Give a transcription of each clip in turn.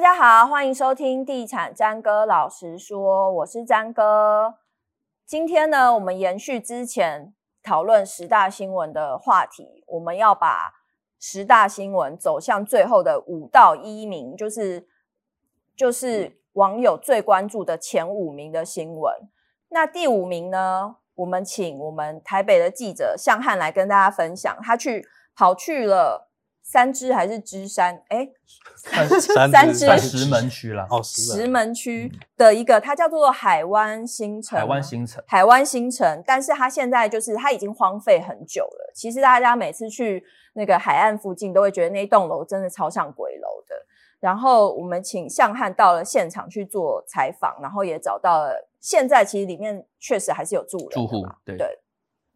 大家好，欢迎收听地产詹哥老实说，我是詹哥。今天呢，我们延续之前讨论十大新闻的话题，我们要把十大新闻走向最后的五到一名，就是就是网友最关注的前五名的新闻。那第五名呢，我们请我们台北的记者向汉来跟大家分享，他去跑去了。三芝还是芝山？哎 三三芝石门区啦。哦，石门区的一个，它叫做海湾新城。海湾新城，海湾新城，但是它现在就是它已经荒废很久了。其实大家每次去那个海岸附近，都会觉得那栋楼真的超像鬼楼的。然后我们请向汉到了现场去做采访，然后也找到了，现在其实里面确实还是有住人住户，对。对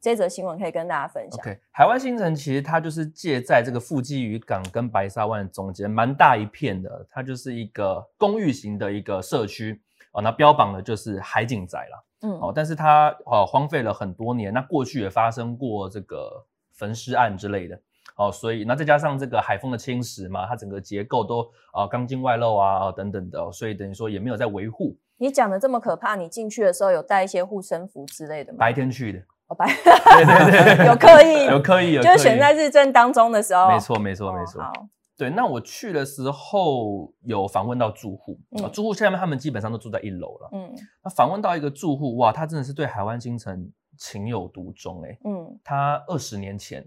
这则新闻可以跟大家分享。OK，海湾新城其实它就是借在这个富基渔港跟白沙湾中间，蛮大一片的。它就是一个公寓型的一个社区哦。那标榜的就是海景宅啦。嗯，哦，但是它哦荒废了很多年。那过去也发生过这个焚尸案之类的哦，所以那再加上这个海风的侵蚀嘛，它整个结构都啊钢筋外露啊等等的，所以等于说也没有在维护。你讲的这么可怕，你进去的时候有带一些护身符之类的吗？白天去的。好吧，对对对，有刻意，有刻意，有就是选在日正当中的时候。没错，没错，没错。好，对，那我去的时候有访问到住户，嗯、住户下面他们基本上都住在一楼了。嗯，那访问到一个住户，哇，他真的是对海湾新城情有独钟，哎，嗯，他二十年前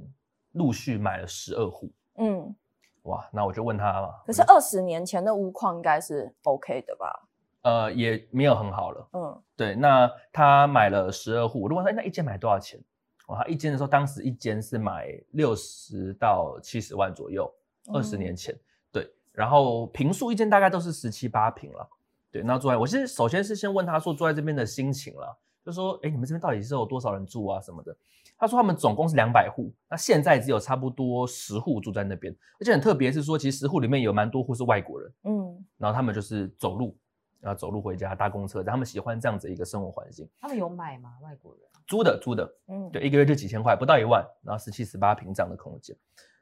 陆续买了十二户，嗯，哇，那我就问他了，可是二十年前的屋况应该是 OK 的吧？呃，也没有很好了。嗯，对，那他买了十二户，如果说那一间买多少钱？哇，他一间的时候，当时一间是买六十到七十万左右，二十年前。嗯、对，然后平数一间大概都是十七八平了。对，那住在，我其实首先是先问他说住在这边的心情了，就说，哎，你们这边到底是有多少人住啊什么的？他说他们总共是两百户，那现在只有差不多十户住在那边，而且很特别是说，其实十户里面有蛮多户是外国人。嗯，然后他们就是走路。要走路回家，搭公车，他们喜欢这样子一个生活环境。他们有买吗？外国人租的，租的，嗯，对，一个月就几千块，不到一万，然后十七、十八平这样的空间。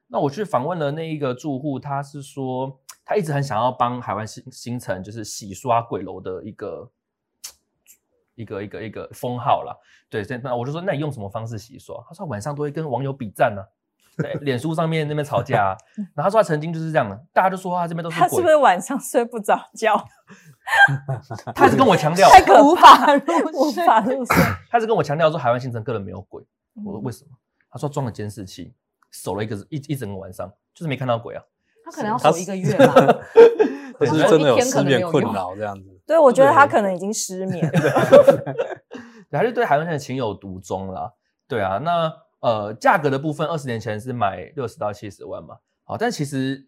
那我去访问了那一个住户，他是说他一直很想要帮海湾新新城就是洗刷鬼楼的一个一个一个一个封号啦。对，那我就说，那你用什么方式洗刷？他说晚上都会跟网友比赞呢、啊。对，脸书上面那边吵架、啊，然后他说他曾经就是这样的，大家就说他这边都是鬼。他是不是晚上睡不着觉？他是跟我强调，太可怕了，无法入睡。他是跟我强调说海湾新城根本没有鬼。我说为什么？他说装了监视器，守了一个一一整个晚上，就是没看到鬼啊。他可能要守一个月吧。可是真的有失眠困扰这样子。对，我觉得他可能已经失眠了。还是对海湾新城情有独钟啦。对啊，那。呃，价格的部分，二十年前是买六十到七十万嘛，好，但其实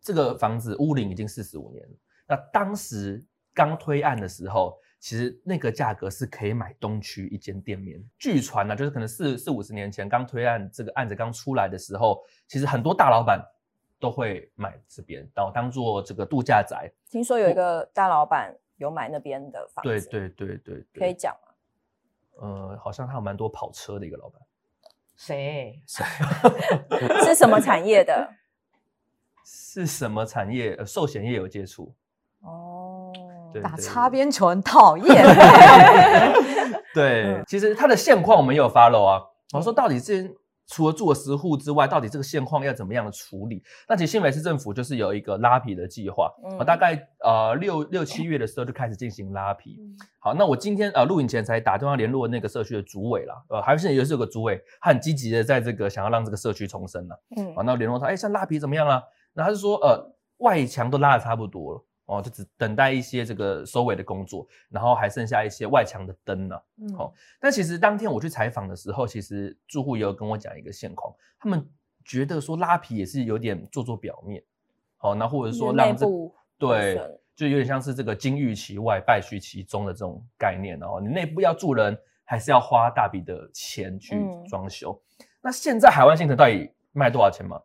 这个房子屋龄已经四十五年了。那当时刚推案的时候，其实那个价格是可以买东区一间店面。据传呢，就是可能四四五十年前刚推案，这个案子刚出来的时候，其实很多大老板都会买这边，然后当做这个度假宅。听说有一个大老板有买那边的房子，对对对对，对，可以讲吗？呃，好像他有蛮多跑车的一个老板。谁？谁？是什么产业的？是什么产业？呃，寿险业有接触。哦，打擦边球很讨厌。对，其实它的现况我们也有 follow 啊。我说到底这。除了住了十户之外，到底这个现况要怎么样的处理？那其实新北市政府就是有一个拉皮的计划，嗯，大概呃六六七月的时候就开始进行拉皮。嗯、好，那我今天呃录影前才打电话联络那个社区的主委啦，呃，还是也是有个主委，他很积极的在这个想要让这个社区重生了。嗯，好，那联络他，哎，像拉皮怎么样啊？那他就说，呃，外墙都拉的差不多了。哦，就只等待一些这个收尾的工作，然后还剩下一些外墙的灯呢。嗯，好、哦，但其实当天我去采访的时候，其实住户也有跟我讲一个现况，他们觉得说拉皮也是有点做做表面，好、哦，那或者说让这对，就有点像是这个金玉其外，败絮其中的这种概念哦。你内部要住人，还是要花大笔的钱去装修、嗯。那现在海湾新城到底卖多少钱吗？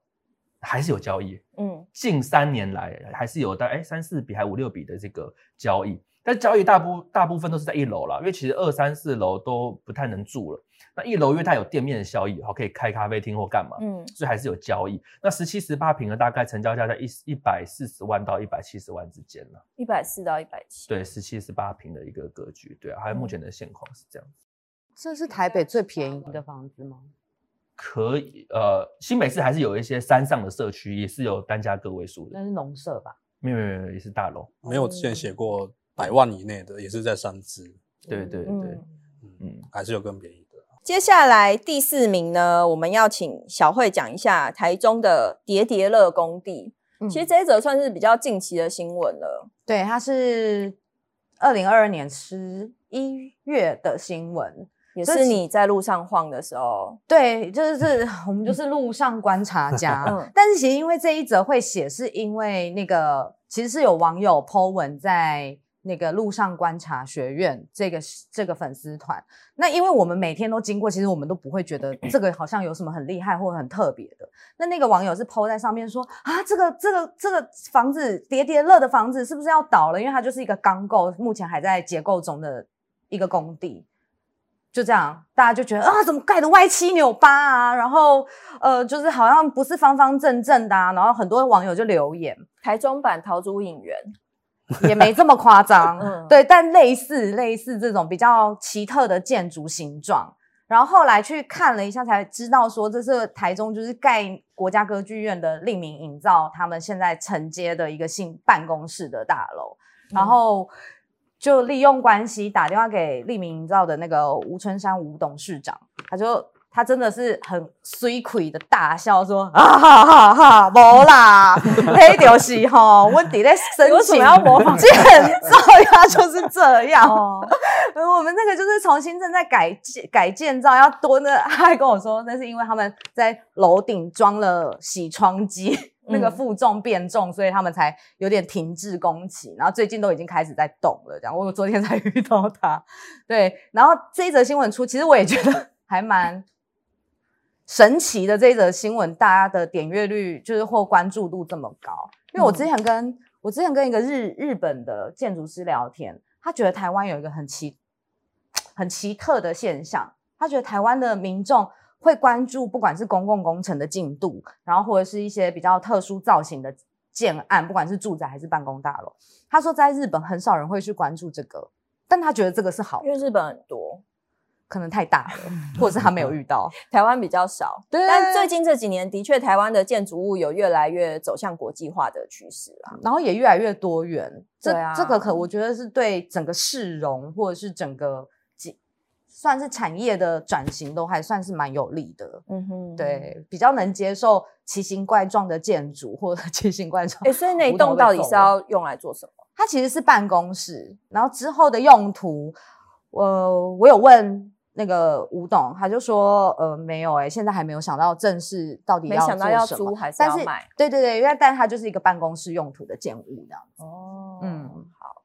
还是有交易，嗯，近三年来还是有大概三四笔还五六笔的这个交易，但交易大部大部分都是在一楼啦，因为其实二三四楼都不太能住了。那一楼因为它有店面的效益，好可以开咖啡厅或干嘛，嗯，所以还是有交易。那十七十八平的大概成交价在一一百四十万到一百七十万之间呢，一百四到一百七，对，十七十八平的一个格局，对啊，还有目前的现况是这样子。这是台北最便宜的房子吗？可以，呃，新北市还是有一些山上的社区，也是有单价个位数的。那是农舍吧？没有没有没有，也是大楼。没有之前写过百万以内的，也是在三支。对对对，嗯，嗯，还是有更便宜的。接下来第四名呢，我们要请小慧讲一下台中的叠叠乐工地。嗯、其实这一则算是比较近期的新闻了。对，它是二零二二年十一月的新闻。也是你在路上晃的时候，对，就是 我们就是路上观察家。嗯，但是其实因为这一则会写，是因为那个其实是有网友 po 文在那个路上观察学院这个这个粉丝团。那因为我们每天都经过，其实我们都不会觉得这个好像有什么很厉害或者很特别的。那那个网友是 po 在上面说啊，这个这个这个房子叠叠乐的房子是不是要倒了？因为它就是一个钢构，目前还在结构中的一个工地。就这样，大家就觉得啊，怎么盖的歪七扭八啊？然后，呃，就是好像不是方方正正的啊。然后很多网友就留言，台中版桃竹影园也没这么夸张，嗯，对，但类似类似这种比较奇特的建筑形状。然后后来去看了一下，才知道说这是台中就是盖国家歌剧院的立名营造，他们现在承接的一个新办公室的大楼，然后。嗯就利用关系打电话给利民营造的那个吴春山吴董事长，他就他真的是很水亏的大笑说 啊哈哈哈，无啦，黑屌丝哈，我底在申请，要模仿？建造呀，就是这样。哦、我们那个就是重新正在改建改建造，要多呢。他还跟我说，那是因为他们在楼顶装了洗窗机。那个负重变重，所以他们才有点停滞工期，然后最近都已经开始在动了。这样，我昨天才 遇到他，对。然后这一则新闻出，其实我也觉得 还蛮神奇的。这一则新闻，大家的点阅率就是或关注度这么高，因为我之前跟、嗯、我之前跟一个日日本的建筑师聊天，他觉得台湾有一个很奇很奇特的现象，他觉得台湾的民众。会关注不管是公共工程的进度，然后或者是一些比较特殊造型的建案，不管是住宅还是办公大楼。他说在日本很少人会去关注这个，但他觉得这个是好，因为日本很多，可能太大了，或者是他没有遇到，台湾比较少。对，但最近这几年的确台湾的建筑物有越来越走向国际化的趋势啊，然后也越来越多元。这、啊、这个可我觉得是对整个市容或者是整个。算是产业的转型都还算是蛮有利的，嗯哼，对，比较能接受奇形怪状的建筑或者 奇形怪状。哎，所以那一栋到底是要用来做什么？它其实是办公室，然后之后的用途，呃，我有问那个吴董，他就说，呃，没有、欸，哎，现在还没有想到正式到底要做什么，没想到要租还是要买？对对对，因为但它就是一个办公室用途的建物这样子。哦，嗯，好，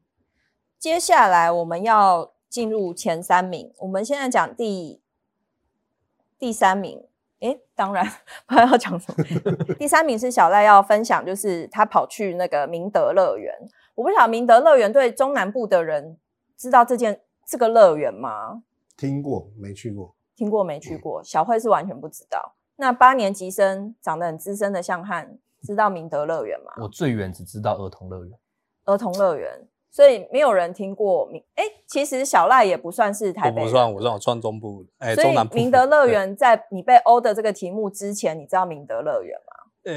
接下来我们要。进入前三名，我们现在讲第第三名。诶，当然不知道要讲什么。第三名是小赖要分享，就是他跑去那个明德乐园。我不晓得明德乐园对中南部的人知道这件这个乐园吗？听过没去过？听过没去过？小慧是完全不知道。那八年级生长得很资深的向汉知道明德乐园吗？我最远只知道儿童乐园。儿童乐园。所以没有人听过明哎，其实小赖也不算是台北，我不算，我算我算中部，哎，所以中南部。明德乐园在你被欧的这个题目之前，你知道明德乐园吗？呃，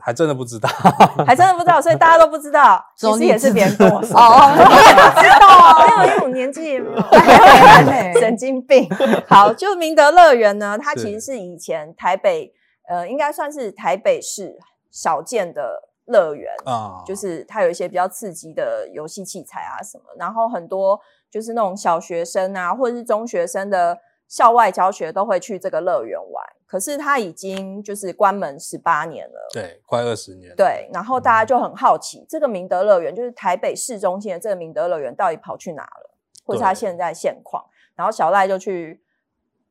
还真的不知道，还真的不知道，所以大家都不知道，其实也是别人跟我说哦，你也不知道啊，没有，因为我年纪神经病。好，就明德乐园呢，它其实是以前台北呃，应该算是台北市少见的。乐园啊，就是它有一些比较刺激的游戏器材啊什么，然后很多就是那种小学生啊或者是中学生的校外教学都会去这个乐园玩。可是它已经就是关门十八年了，对，快二十年。对，然后大家就很好奇，嗯、这个明德乐园就是台北市中心的这个明德乐园到底跑去哪了，或是它现在现况。然后小赖就去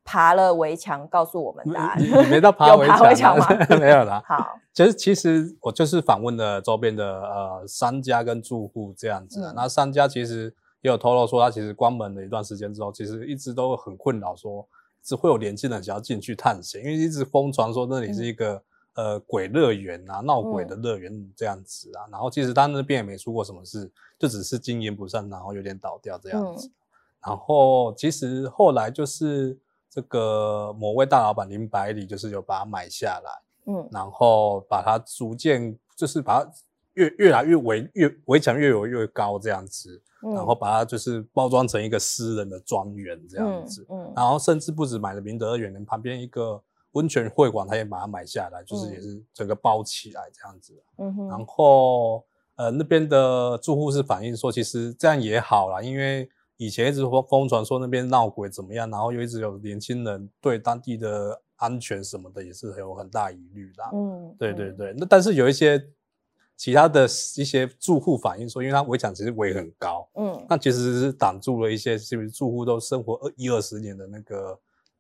爬了围墙，告诉我们答案。你没到 爬围墙吗？没有啦。好，其实其实我就是访问了周边的呃商家跟住户这样子啊。那、嗯、商家其实也有透露说，他其实关门了一段时间之后，其实一直都很困扰，说只会有年轻人想要进去探险，因为一直疯传说那里是一个。嗯呃，鬼乐园啊，闹鬼的乐园这样子啊，嗯、然后其实他那边也没出过什么事，就只是经营不善，然后有点倒掉这样子。嗯、然后其实后来就是这个某位大老板林百里，就是有把它买下来，嗯，然后把它逐渐就是把它越越来越围越围墙越围越高这样子，嗯、然后把它就是包装成一个私人的庄园这样子，嗯，嗯然后甚至不止买了明德二园，连旁边一个。温泉会馆，他也把它买下来，就是也是整个包起来这样子。嗯哼。然后呃，那边的住户是反映说，其实这样也好啦，因为以前一直疯疯传说那边闹鬼怎么样，然后又一直有年轻人对当地的安全什么的也是有很大疑虑的。嗯，对对对。那但是有一些其他的一些住户反映说，因为它围墙其实围很高，嗯，那其实是挡住了一些，是不是住户都生活二一二十年的那个。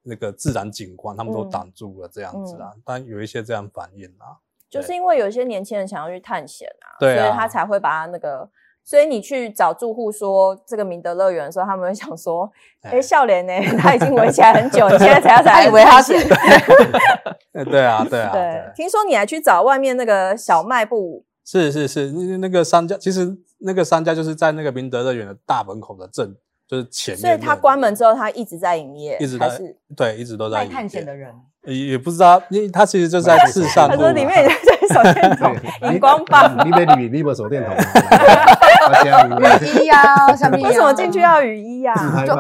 那个自然景观，他们都挡住了这样子啊，嗯嗯、但有一些这样反应啊，就是因为有一些年轻人想要去探险啊，对啊，所以他才会把他那个，所以你去找住户说这个明德乐园的时候，他们会想说，哎、欸，笑脸呢？他已经围起来很久，你现在才要才以为他是，对啊，对啊，对。听说你还去找外面那个小卖部，是是是，那那个商家，其实那个商家就是在那个明德乐园的大门口的正。就是前面，所以他关门之后，他一直在营业，一直在是对，一直都在营业。探险的人也也不知道，因为他其实就是在市上。他说里面手电筒、荧光棒。你别你你没手电筒。雨衣啊，什么？为什么进去要雨衣啊？就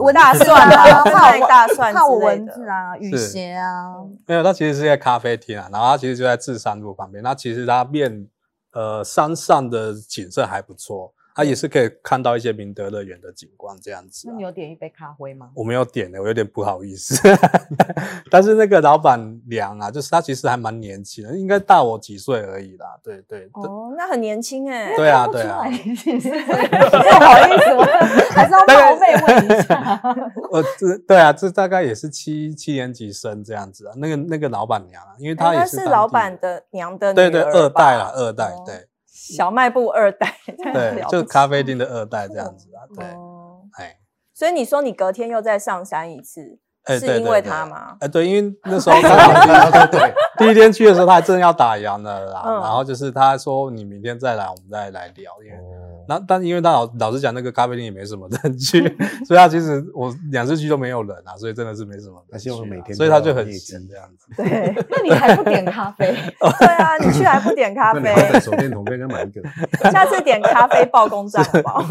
我大蒜啊，怕大蒜，怕蚊子啊，雨鞋啊。没有，它其实是在咖啡厅啊，然后它其实就在智山路旁边。那其实它面呃山上的景色还不错。他也是可以看到一些明德乐园的景观这样子。那你有点一杯咖啡吗？我没有点的，我有点不好意思。但是那个老板娘啊，就是她其实还蛮年轻的，应该大我几岁而已啦。对对。哦，那很年轻哎。对啊对啊。不好意思，我还是要冒昧问一下。呃，这对啊，这大概也是七七年级生这样子啊。那个那个老板娘啊，因为她也是老板的娘的对对二代啦，二代对。小卖部二代，对，就咖啡厅的二代这样子啊，对，哎，所以你说你隔天又再上山一次。是因为他吗？哎，对，因为那时候 他对第一天去的时候，他还真的要打烊了啦。然后就是他说你明天再来，我们再来聊。因为那但因为他老老实讲，那个咖啡厅也没什么人去，所以他其实我两次去都没有人啊，所以真的是没什么。而且我每天，所以他就很闲这样子。对，那你还不点咖啡？对啊，你去还不点咖啡？手电筒跟人家买一个，下次点咖啡报公账好不好？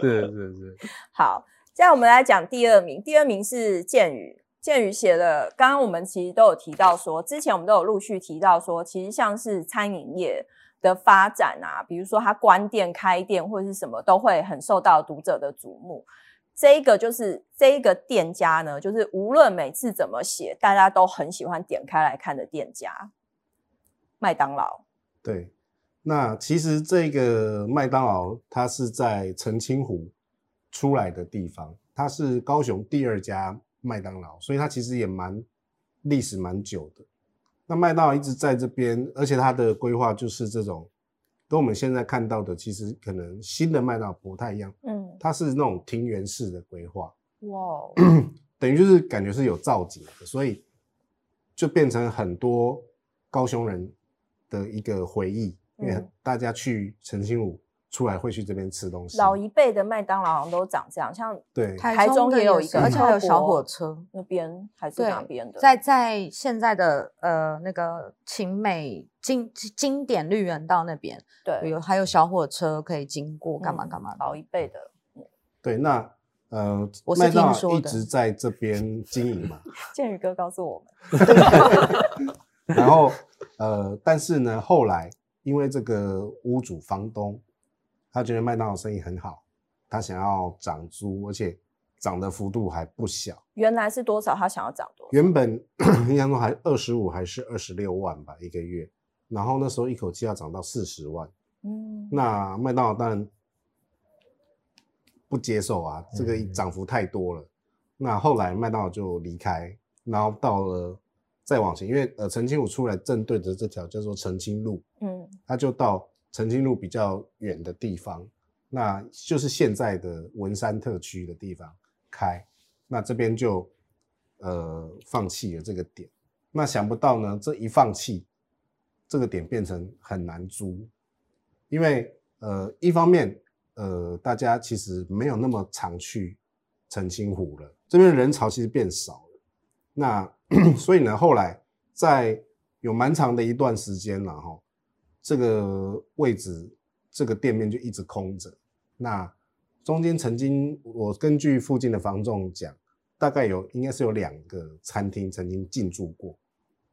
是是是，好。现在我们来讲第二名，第二名是建宇。建宇写的，刚刚我们其实都有提到说，之前我们都有陆续提到说，其实像是餐饮业的发展啊，比如说他关店、开店或者是什么，都会很受到读者的瞩目。这一个就是这一个店家呢，就是无论每次怎么写，大家都很喜欢点开来看的店家——麦当劳。对，那其实这个麦当劳它是在澄清湖。出来的地方，它是高雄第二家麦当劳，所以它其实也蛮历史蛮久的。那麦当劳一直在这边，而且它的规划就是这种，跟我们现在看到的其实可能新的麦当劳不太一样。嗯，它是那种庭园式的规划。哇，等于就是感觉是有造景的，所以就变成很多高雄人的一个回忆，因为大家去澄清湖。出来会去这边吃东西。老一辈的麦当劳好像都长这样，像对台中也有一个，而且还有小火车那边还是哪边的？在在现在的呃那个晴美经经典绿园道那边，对，有还有小火车可以经过，干嘛干嘛。老一辈的，对，那呃，我是听说一直在这边经营嘛。建宇哥告诉我们。然后呃，但是呢，后来因为这个屋主房东。他觉得麦当劳生意很好，他想要涨租，而且涨的幅度还不小。原来是多少？他想要涨多少？原本印象中还二十五还是二十六万吧一个月，然后那时候一口气要涨到四十万。嗯，那麦当劳当然不接受啊，这个涨幅太多了。嗯、那后来麦当劳就离开，然后到了再往前，因为呃澄清湖出来正对着这条叫做澄清路，嗯，他就到澄清路比较远的地方，那就是现在的文山特区的地方开，那这边就呃放弃了这个点，那想不到呢，这一放弃，这个点变成很难租，因为呃一方面呃大家其实没有那么常去澄清湖了。这边人潮其实变少了，那 所以呢，后来在有蛮长的一段时间了哈，这个位置这个店面就一直空着。那中间曾经我根据附近的房仲讲，大概有应该是有两个餐厅曾经进驻过，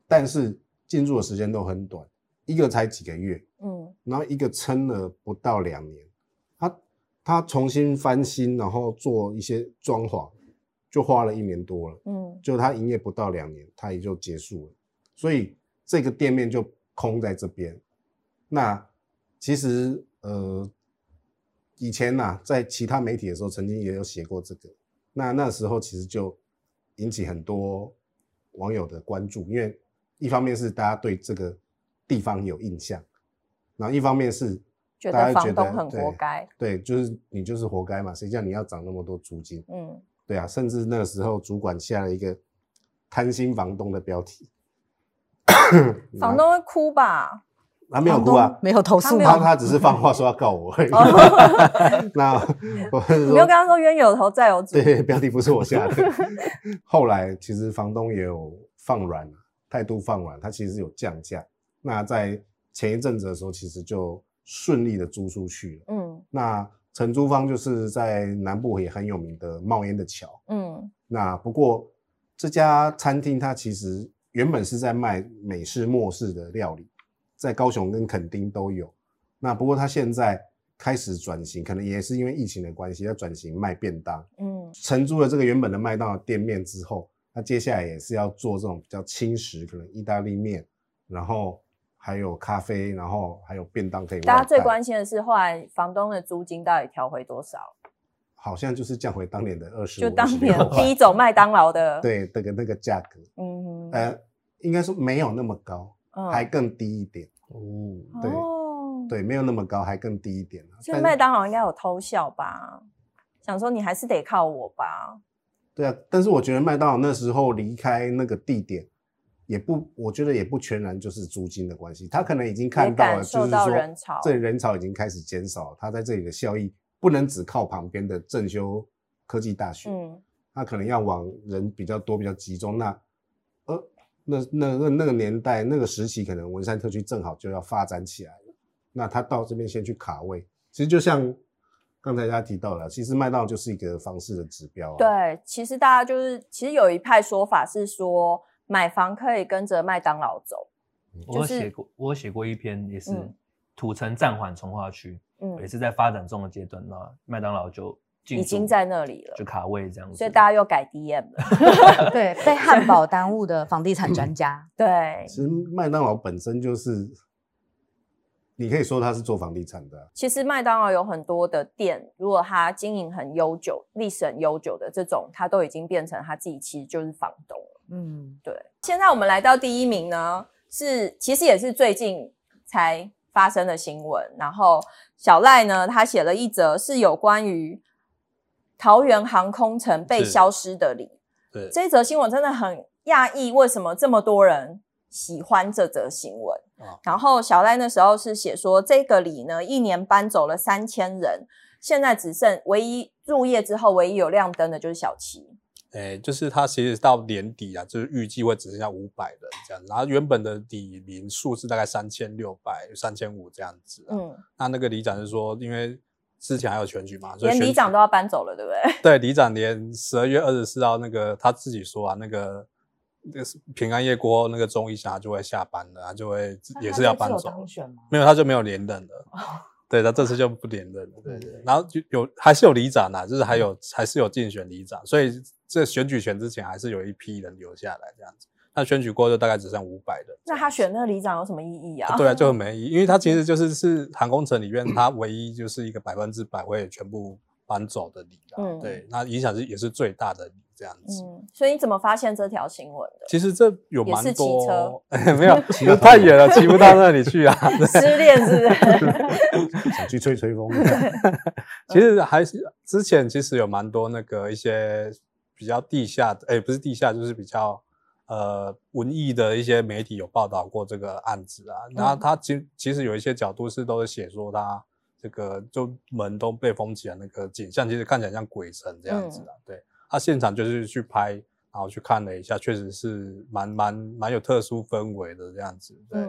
但是进驻的时间都很短，一个才几个月，嗯，然后一个撑了不到两年，他他重新翻新，然后做一些装潢。就花了一年多了，嗯，就他营业不到两年，他也就结束了，所以这个店面就空在这边。那其实呃，以前呐、啊，在其他媒体的时候，曾经也有写过这个。那那时候其实就引起很多网友的关注，因为一方面是大家对这个地方有印象，然后一方面是大家觉得，觉得房东很活该，对，就是你就是活该嘛，谁叫你要涨那么多租金？嗯。对啊，甚至那个时候主管下了一个贪心房东的标题，房东会哭吧？他没有哭啊，没有投诉他，他只是放话说要告我而已。那我你就跟他说冤有头债有主。对，标题不是我下的。后来其实房东也有放软，态度放软，他其实有降价。那在前一阵子的时候，其实就顺利的租出去了。嗯，那。承租方就是在南部也很有名的冒烟的桥，嗯，那不过这家餐厅它其实原本是在卖美式、末式的料理，在高雄跟垦丁都有。那不过他现在开始转型，可能也是因为疫情的关系，要转型卖便当。嗯，承租了这个原本的麦当劳店面之后，它接下来也是要做这种比较轻食，可能意大利面，然后。还有咖啡，然后还有便当可以。大家最关心的是，后来房东的租金到底调回多少？好像就是降回当年的二十，就当年逼走麦当劳的。对，那个那个价格，嗯哼，呃，应该说没有那么高，嗯、还更低一点。哦，对，哦、对，没有那么高，还更低一点。所以麦当劳应该有偷笑吧？想说你还是得靠我吧？对啊，但是我觉得麦当劳那时候离开那个地点。也不，我觉得也不全然就是租金的关系，他可能已经看到了，就是说这人潮已经开始减少，他在这里的效益不能只靠旁边的正修科技大学，嗯，他可能要往人比较多、比较集中。那，呃，那那那那个年代那个时期，可能文山特区正好就要发展起来了，那他到这边先去卡位，其实就像刚才大家提到了，其实麦当劳就是一个房市的指标啊。对，其实大家就是，其实有一派说法是说。买房可以跟着麦当劳走。我写过，我写过一篇，也是土城暂缓从化区，嗯，也是在发展中的阶段，那麦当劳就已经在那里了，就卡位这样子，所以大家又改 DM 了。对，被汉堡耽误的房地产专家。对，其实麦当劳本身就是。你可以说他是做房地产的啊。其实麦当劳有很多的店，如果他经营很悠久、历史很悠久的这种，他都已经变成他自己其实就是房东了。嗯，对。现在我们来到第一名呢，是其实也是最近才发生的新闻。然后小赖呢，他写了一则是有关于桃园航空城被消失的里。对，这一则新闻真的很讶异，为什么这么多人喜欢这则新闻？然后小赖那时候是写说，这个里呢，一年搬走了三千人，现在只剩唯一入夜之后唯一有亮灯的就是小七。哎，就是他其实到年底啊，就是预计会只剩下五百人这样，然后原本的里民数是大概三千六百、三千五这样子。嗯，那那个里长是说，因为之前还有选举嘛，所以连里长都要搬走了，对不对？对，里长连十二月二十四号那个他自己说啊，那个。那个平安夜过后，那个钟义霞就会下班了，他就会也是要搬走。没有，他就没有连任了。哦、对，他这次就不连任了。对对。然后就有还是有里长啊，就是还有、嗯、还是有竞选里长，所以这选举权之前还是有一批人留下来这样子。那选举过后就大概只剩五百人。那他选那个里长有什么意义啊？对啊，就很没意义，因为他其实就是是航空城里面他唯一就是一个百分之百会全部搬走的里啊。嗯。对，那影响是也是最大的里。这样子。嗯，所以你怎么发现这条新闻的？其实这有蛮多，也是骑车欸、没有，太远了，骑不到那里去啊。失恋是不是？想去吹吹风。其实还是之前其实有蛮多那个一些比较地下的，哎、欸，不是地下，就是比较。呃，文艺的一些媒体有报道过这个案子啊，然后他其其实有一些角度是都是写说他这个就门都被封起来，那个景象其实看起来像鬼城这样子啊。对，他现场就是去拍，然后去看了一下，确实是蛮蛮蛮有特殊氛围的这样子。对，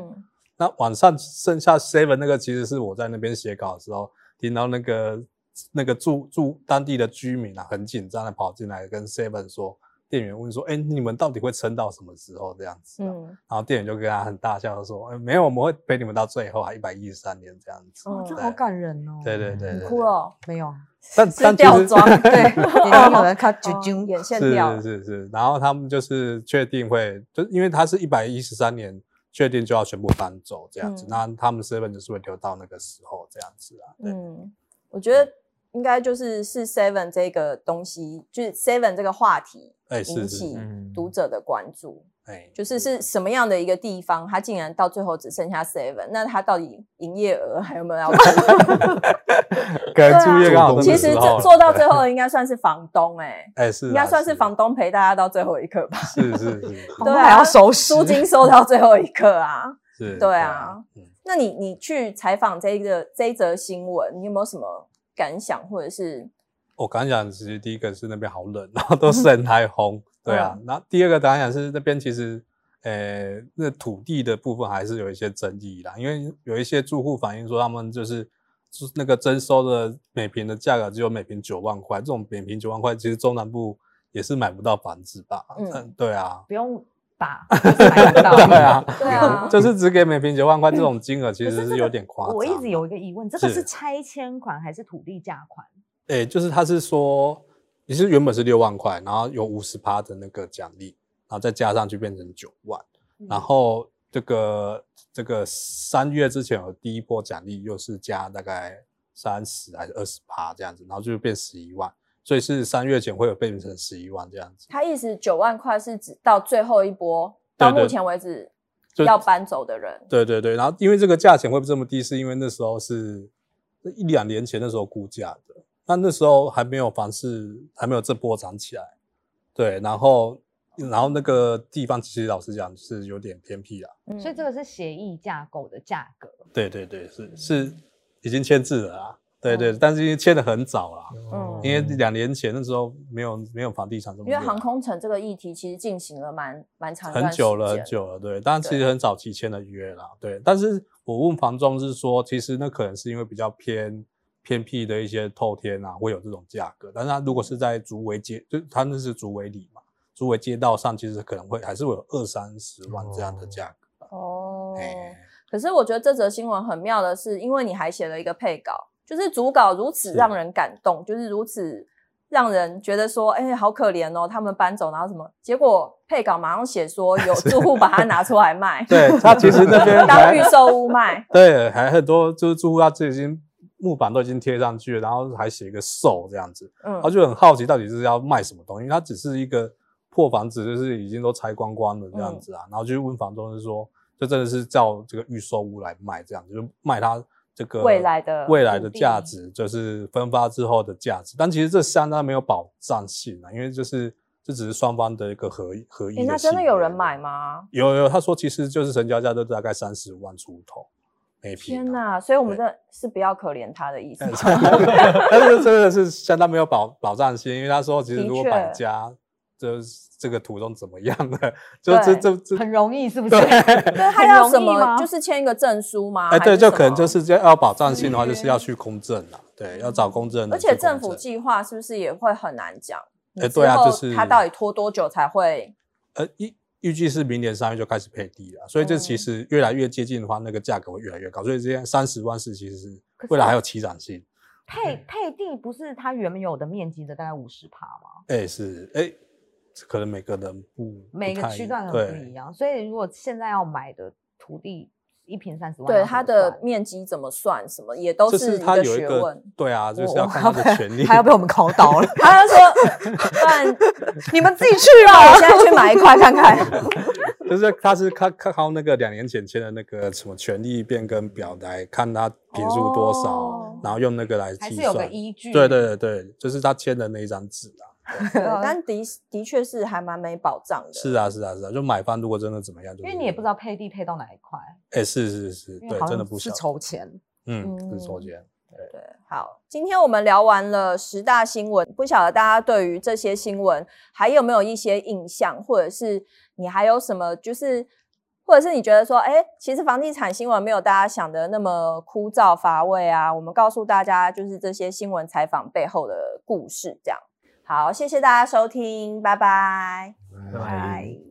那晚上剩下 seven 那个，其实是我在那边写稿的时候听到那个那个住住当地的居民啊，很紧张的跑进来跟 seven 说。店员问说：“哎、欸，你们到底会撑到什么时候这样子？”嗯，然后店员就跟他很大笑的说：“哎、欸，没有，我们会陪你们到最后，还一百一十三年这样子。”哦，这好感人哦。对对对，对，哭了没有？但但吊装 对，眼睛有人看啾啾，眼线掉。是是是，然后他们就是确定会，就因为他是一百一十三年，确定就要全部搬走这样子。那、嗯、他们 seven 就是会留到那个时候这样子啊。嗯，我觉得应该就是是 seven 这个东西，就是 seven 这个话题。引起读者的关注，哎，就是是什么样的一个地方，它竟然到最后只剩下 seven，那它到底营业额还有没有要？可能注意刚好，其实做做到最后应该算是房东，哎，哎是，应该算是房东陪大家到最后一刻吧？是是是，对，还要收租金收到最后一刻啊？是，对啊。那你你去采访这一个这一则新闻，你有没有什么感想，或者是？我感想其实第一个是那边好冷，然后都是人台风，对啊。那、嗯、第二个感想是那边其实，呃、欸，那土地的部分还是有一些争议啦，因为有一些住户反映说他们就是就是那个征收的每平的价格只有每平九万块，这种每平九万块其实中南部也是买不到房子吧？嗯，对啊，不用把买不到，对啊，对啊，就是只给每平九万块这种金额其实是有点夸张、我一直有一个疑问，这个是。拆迁款还是土地价款？哎、欸，就是他是说，你是原本是六万块，然后有五十趴的那个奖励，然后再加上去变成九万，嗯，然后这个这个三月之前有第一波奖励，又是加大概三十还是二十趴这样子，然后就变十一万，所以是三月前会有变成十一万这样子。他意思九万块是指到最后一波，到目前为止要搬走的人。对对对，然后因为这个价钱会这么低，是因为那时候是一两年前那时候估价的。那那时候还没有房市，还没有这波涨起来，对，然后，然后那个地方其实老实讲是有点偏僻啊，嗯，所以这个是协议架构的价格，对对对，是是已经签字了啊，对对，嗯，但是因为签的很早啦，嗯，因为两年前那时候没有没有房地产这么，因为航空城这个议题其实进行了蛮蛮长很久了很久了，对，当然其实很早期签的约啦，对，但是我问房仲是说，其实那可能是因为比较偏。偏僻的一些透天啊，会有这种价格。但是它如果是在竹围街，就它那是竹围里嘛，竹围街道上，其实可能会还是会有二三十万这样的价格。哦、欸，可是我觉得这则新闻很妙的是，因为你还写了一个配稿，就是主稿如此让人感动，是就是如此让人觉得说，哎、欸，好可怜哦，他们搬走，然后什么？结果配稿马上写说 有住户把它拿出来卖，对他其实那边 当预售屋卖，对，还很多就是住户他自己已经。木板都已经贴上去了，然后还写一个售这样子，嗯，他就很好奇到底是要卖什么东西。他只是一个破房子，就是已经都拆光光了这样子啊，嗯、然后就问房东是说，就真的是叫这个预售屋来卖这样子，就卖他这个未来的未来的价值，就是分发之后的价值。但其实这相当没有保障性啊，因为就是这只是双方的一个合合意。那真的有人买吗？有有，他说其实就是成交价都大概三十万出头。天呐，所以我们这是不要可怜他的意思，但是真的是相当没有保保障性，因为他说其实如果买家就是这个途中怎么样的，就这这这很容易是不是？对，他要什么？就是签一个证书吗？哎，对，就可能就是要保障性的话，就是要去公证了，对，要找公证。而且政府计划是不是也会很难讲？哎，对啊，就是他到底拖多久才会？呃预。预计是明年三月就开始配地了，所以这其实越来越接近的话，那个价格会越来越高。所以这样三十万是其实是未来还有起涨性。配配地不是它原有的面积的大概五十趴吗？哎、欸，是哎、欸，可能每个人不每个区段都不一样，所以如果现在要买的土地一平三十万，对它的面积怎么算，什么也都是一个学问。对啊，就是要看他的权利，他要被我们考倒了。他就说，不然你们自己去吧，我现在去买一块看看。就是他是靠靠那个两年前签的那个什么权利变更表来看他平数多少，哦、然后用那个来计算，还是有个依据。对对对对，就是他签的那一张纸啊。但的的确是还蛮没保障的。是啊是啊是啊，就买方如果真的怎么样，就因为你也不知道配地配到哪一块。哎、欸，是是是，对，真的不是筹钱。嗯，是筹钱。对对，好，今天我们聊完了十大新闻，不晓得大家对于这些新闻还有没有一些印象，或者是你还有什么，就是或者是你觉得说，哎，其实房地产新闻没有大家想的那么枯燥乏味啊。我们告诉大家，就是这些新闻采访背后的故事，这样。好，谢谢大家收听，拜拜，拜拜。